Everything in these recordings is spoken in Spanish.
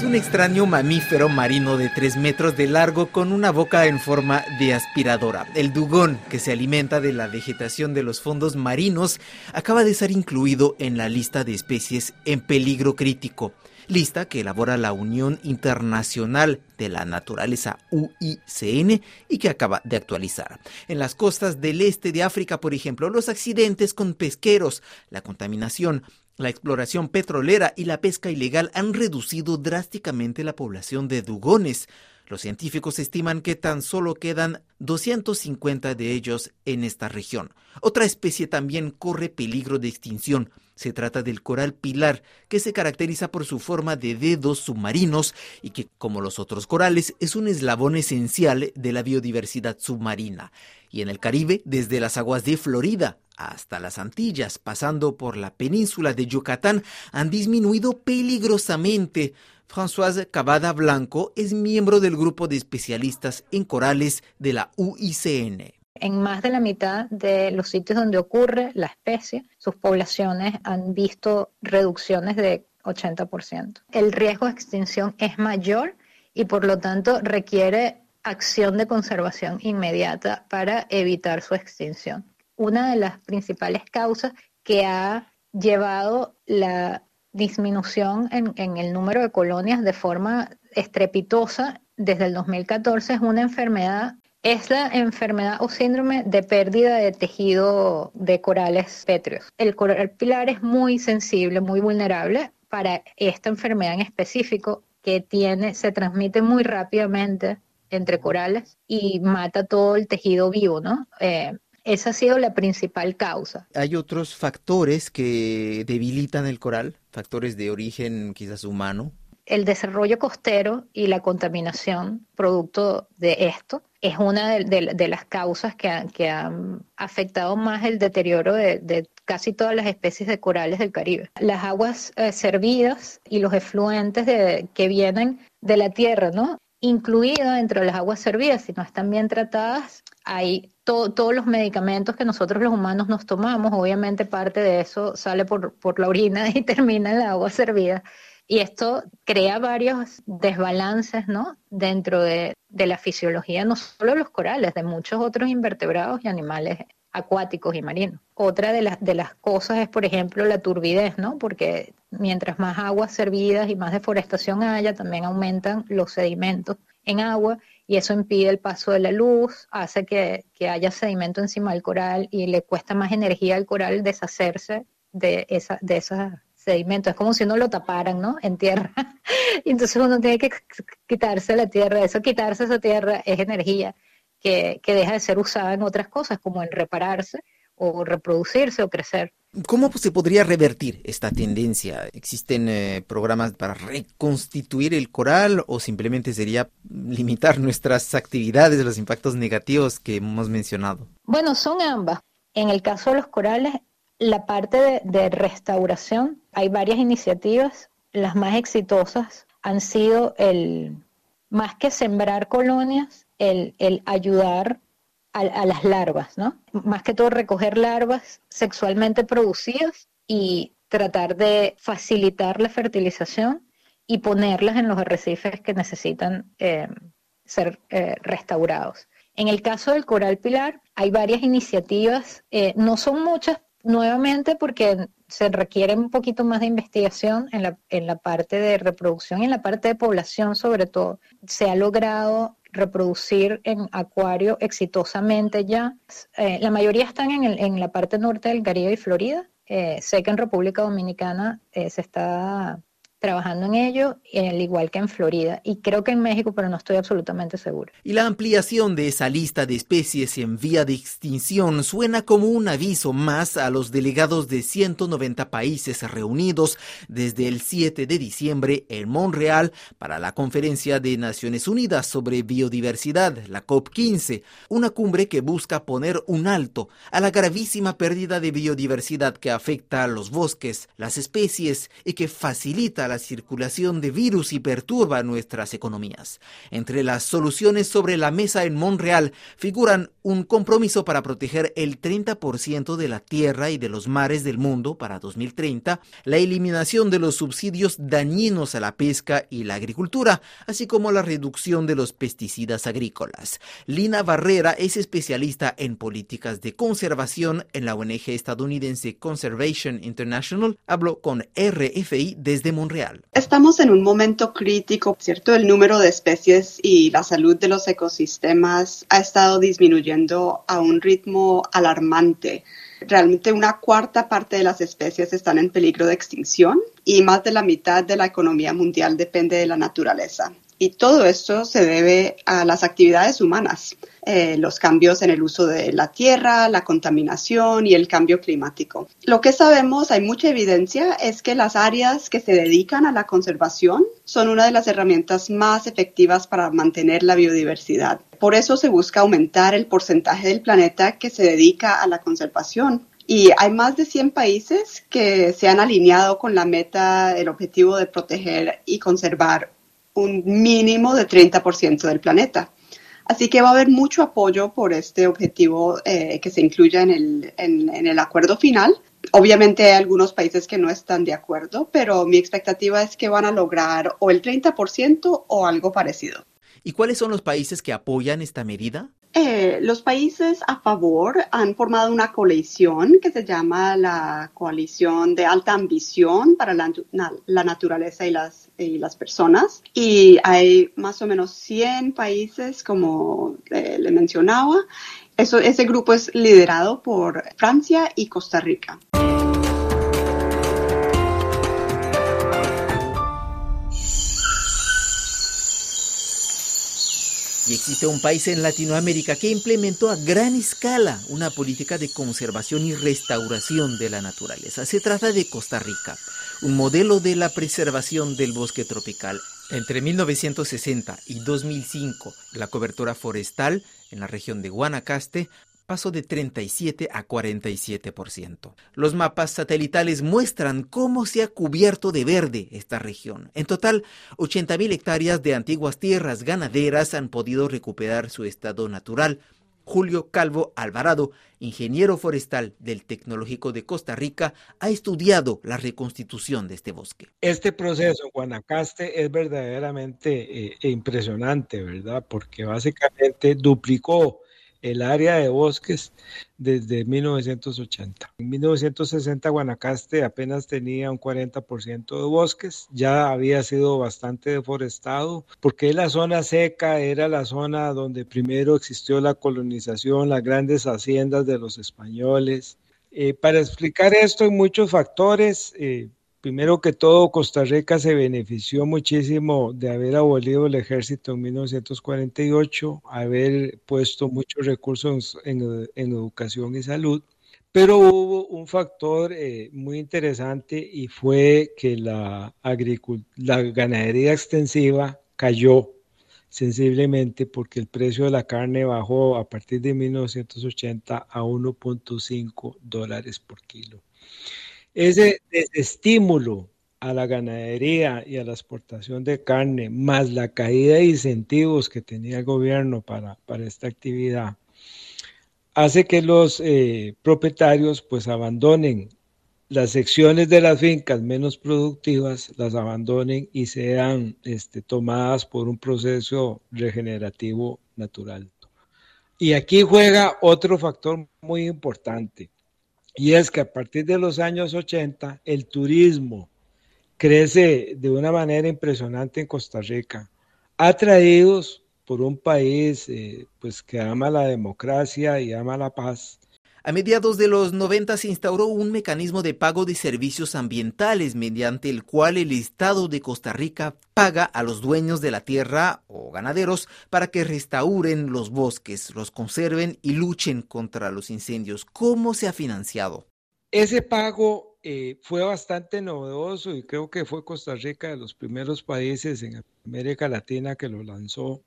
es un extraño mamífero marino de 3 metros de largo con una boca en forma de aspiradora. El dugón, que se alimenta de la vegetación de los fondos marinos, acaba de ser incluido en la lista de especies en peligro crítico lista que elabora la Unión Internacional de la Naturaleza UICN y que acaba de actualizar. En las costas del este de África, por ejemplo, los accidentes con pesqueros, la contaminación, la exploración petrolera y la pesca ilegal han reducido drásticamente la población de dugones. Los científicos estiman que tan solo quedan 250 de ellos en esta región. Otra especie también corre peligro de extinción. Se trata del coral pilar, que se caracteriza por su forma de dedos submarinos y que, como los otros corales, es un eslabón esencial de la biodiversidad submarina. Y en el Caribe, desde las aguas de Florida hasta las Antillas, pasando por la península de Yucatán, han disminuido peligrosamente. Françoise Cavada Blanco es miembro del grupo de especialistas en corales de la UICN. En más de la mitad de los sitios donde ocurre la especie, sus poblaciones han visto reducciones de 80%. El riesgo de extinción es mayor y por lo tanto requiere acción de conservación inmediata para evitar su extinción una de las principales causas que ha llevado la disminución en, el número de colonias de forma estrepitosa desde el 2014 es una enfermedad es la enfermedad o síndrome de pérdida de tejido de corales pétreos. El coral pilar es muy sensible, muy vulnerable para esta enfermedad en específico que tiene, se transmite muy rápidamente entre corales y mata todo el tejido vivo, ¿no? Eh, esa ha sido la principal causa. ¿Hay otros factores que debilitan el coral? ¿Factores de origen quizás humano? El desarrollo costero y la contaminación producto de esto es una de, las causas que, han afectado más el deterioro de, casi todas las especies de corales del Caribe. Las aguas eh, servidas y los efluentes que vienen de la tierra, ¿no? Incluido dentro de las aguas servidas, si no están bien tratadas, hay todos los medicamentos que nosotros los humanos nos tomamos, obviamente parte de eso sale por, la orina y termina en la agua servida. Y esto crea varios desbalances ¿no? dentro de, la fisiología, no solo de los corales, de muchos otros invertebrados y animales acuáticos y marinos. Otra de las, de las cosas es, por ejemplo, la turbidez, ¿no? Porque mientras más aguas servidas y más deforestación haya, también aumentan los sedimentos en agua y eso impide el paso de la luz, hace que, haya sedimento encima del coral y le cuesta más energía al coral deshacerse de, esa, de esos sedimentos. Es como si uno lo taparan, ¿no? En tierra. entonces uno tiene que quitarse la tierra. Eso, quitarse esa tierra es energía que, que deja de ser usada en otras cosas, como en repararse o reproducirse o crecer. ¿Cómo se podría revertir esta tendencia? ¿Existen eh, programas para reconstituir el coral o simplemente sería limitar nuestras actividades, los impactos negativos que hemos mencionado? Bueno, son ambas. En el caso de los corales, la parte de, restauración, hay varias iniciativas. Las más exitosas han sido el, más que sembrar colonias, el, el ayudar a, las larvas, ¿no? Más que todo recoger larvas sexualmente producidas y tratar de facilitar la fertilización y ponerlas en los arrecifes que necesitan eh, ser eh, restaurados. En el caso del coral pilar, hay varias iniciativas, eh, no son muchas nuevamente porque se requiere un poquito más de investigación en la, en la parte de reproducción y en la parte de población sobre todo. Se ha logrado reproducir en acuario exitosamente ya. Eh, la mayoría están en, el, en, la parte norte del Caribe y Florida. Eh, sé que en República Dominicana eh, se está trabajando en ello, al igual que en Florida, y creo que en México, pero no estoy absolutamente seguro. Y la ampliación de esa lista de especies en vía de extinción suena como un aviso más a los delegados de 190 países reunidos desde el 7 de diciembre en Montreal para la Conferencia de Naciones Unidas sobre Biodiversidad, la COP15, una cumbre que busca poner un alto a la gravísima pérdida de biodiversidad que afecta a los bosques, las especies y que facilita la circulación de virus y perturba nuestras economías. Entre las soluciones sobre la mesa en Montreal figuran un compromiso para proteger el 30% de la tierra y de los mares del mundo para 2030, la eliminación de los subsidios dañinos a la pesca y la agricultura, así como la reducción de los pesticidas agrícolas. Lina Barrera es especialista en políticas de conservación en la ONG estadounidense Conservation International. Habló con RFI desde Montreal. Estamos en un momento crítico, ¿cierto? El número de especies y la salud de los ecosistemas ha estado disminuyendo a un ritmo alarmante. Realmente una cuarta parte de las especies están en peligro de extinción y más de la mitad de la economía mundial depende de la naturaleza. Y todo esto se debe a las actividades humanas, eh, los cambios en el uso de la tierra, la contaminación y el cambio climático. Lo que sabemos, hay mucha evidencia, es que las áreas que se dedican a la conservación son una de las herramientas más efectivas para mantener la biodiversidad. Por eso se busca aumentar el porcentaje del planeta que se dedica a la conservación. Y hay más de 100 países que se han alineado con la meta, el objetivo de proteger y conservar un mínimo de 30% del planeta. Así que va a haber mucho apoyo por este objetivo eh, que se incluya en el, en el acuerdo final. Obviamente hay algunos países que no están de acuerdo, pero mi expectativa es que van a lograr o el 30% o algo parecido. ¿Y cuáles son los países que apoyan esta medida? Eh, los países a favor han formado una coalición que se llama la Coalición de Alta Ambición para la, Naturaleza y las, y las, Personas. Y hay más o menos 100 países, como eh, le mencionaba. Eso, ese grupo es liderado por Francia y Costa Rica. Y existe un país en Latinoamérica que implementó a gran escala una política de conservación y restauración de la naturaleza. Se trata de Costa Rica, un modelo de la preservación del bosque tropical. Entre 1960 y 2005, la cobertura forestal en la región de Guanacaste pasó de 37 a 47%. Los mapas satelitales muestran cómo se ha cubierto de verde esta región. En total, 80.000 hectáreas de antiguas tierras ganaderas han podido recuperar su estado natural. Julio Calvo Alvarado, ingeniero forestal del Tecnológico de Costa Rica, ha estudiado la reconstitución de este bosque. Este proceso en Guanacaste es verdaderamente eh, impresionante, ¿verdad? Porque básicamente duplicó el área de bosques desde 1980. En 1960 Guanacaste apenas tenía un 40% de bosques, ya había sido bastante deforestado, porque la zona seca era la zona donde primero existió la colonización, las grandes haciendas de los españoles. Eh, para explicar esto hay muchos factores. Eh, Primero que todo, Costa Rica se benefició muchísimo de haber abolido el ejército en 1948, haber puesto muchos recursos en, educación y salud, pero hubo un factor eh, muy interesante y fue que la, la ganadería extensiva cayó sensiblemente porque el precio de la carne bajó a partir de 1980 a 1.5 dólares por kilo. Ese desestímulo a la ganadería y a la exportación de carne, más la caída de incentivos que tenía el gobierno para, esta actividad, hace que los eh, propietarios pues abandonen las secciones de las fincas menos productivas, las abandonen y sean este, tomadas por un proceso regenerativo natural. Y aquí juega otro factor muy importante y es que a partir de los años 80 el turismo crece de una manera impresionante en Costa Rica, atraídos por un país eh, pues que ama la democracia y ama la paz a mediados de los 90 se instauró un mecanismo de pago de servicios ambientales mediante el cual el Estado de Costa Rica paga a los dueños de la tierra o ganaderos para que restauren los bosques, los conserven y luchen contra los incendios. ¿Cómo se ha financiado? Ese pago eh, fue bastante novedoso y creo que fue Costa Rica de los primeros países en América Latina que lo lanzó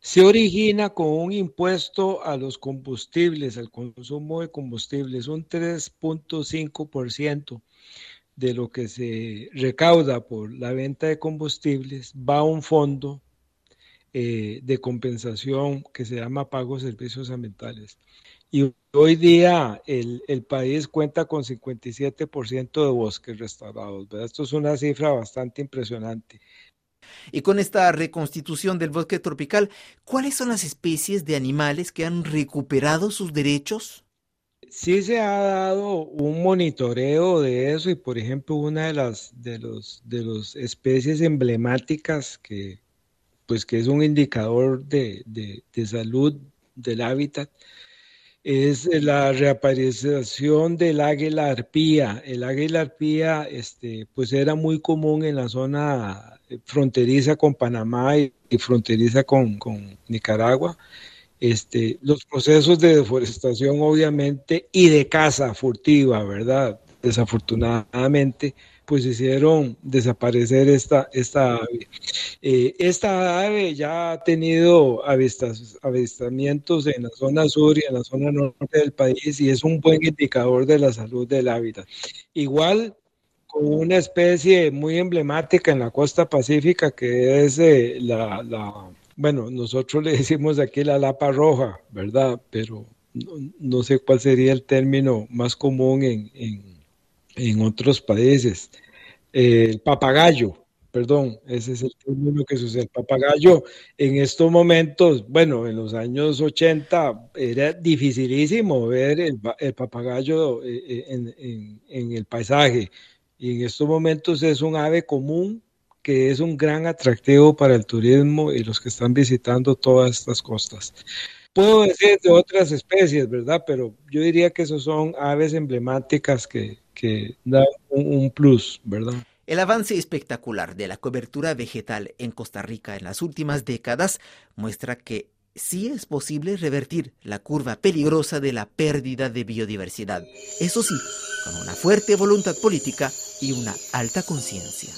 se origina con un impuesto a los combustibles, al consumo de combustibles, un 3.5%, de lo que se recauda por la venta de combustibles va a un fondo eh, de compensación que se llama Pago Servicios Ambientales. Y hoy día el, país cuenta con 57% de bosques restaurados. Esto es una cifra bastante impresionante. Y con esta reconstitución del bosque tropical, ¿cuáles son las especies de animales que han recuperado sus derechos? Sí se ha dado un monitoreo de eso y por ejemplo una de las de los de las especies emblemáticas que pues que es un indicador de, de, de salud del hábitat es la reaparición del águila arpía. El águila arpía este, pues era muy común en la zona fronteriza con Panamá y, fronteriza con, con Nicaragua. Este, los procesos de deforestación obviamente y de caza furtiva, ¿verdad? Desafortunadamente, pues hicieron desaparecer esta, esta ave. Eh, esta ave ya ha tenido avistamientos en la zona sur y en la zona norte del país y es un buen indicador de la salud del hábitat. Igual con una especie muy emblemática en la costa pacífica que es eh, la, la, bueno, nosotros le decimos aquí la lapa roja, ¿verdad? Pero no, sé cuál sería el término más común en, en en otros países. el papagayo, perdón, ese es el término que sucede. El papagayo en estos momentos, bueno, en los años 80 era dificilísimo ver el, papagayo eh, eh, en, en, el paisaje y en estos momentos es un ave común que es un gran atractivo para el turismo y los que están visitando todas estas costas. Puedo decir de otras especies, ¿verdad? Pero yo diría que esos son aves emblemáticas que, que dan un, plus, ¿verdad? El avance espectacular de la cobertura vegetal en Costa Rica en las últimas décadas muestra que sí es posible revertir la curva peligrosa de la pérdida de biodiversidad. Eso sí, con una fuerte voluntad política y una alta conciencia.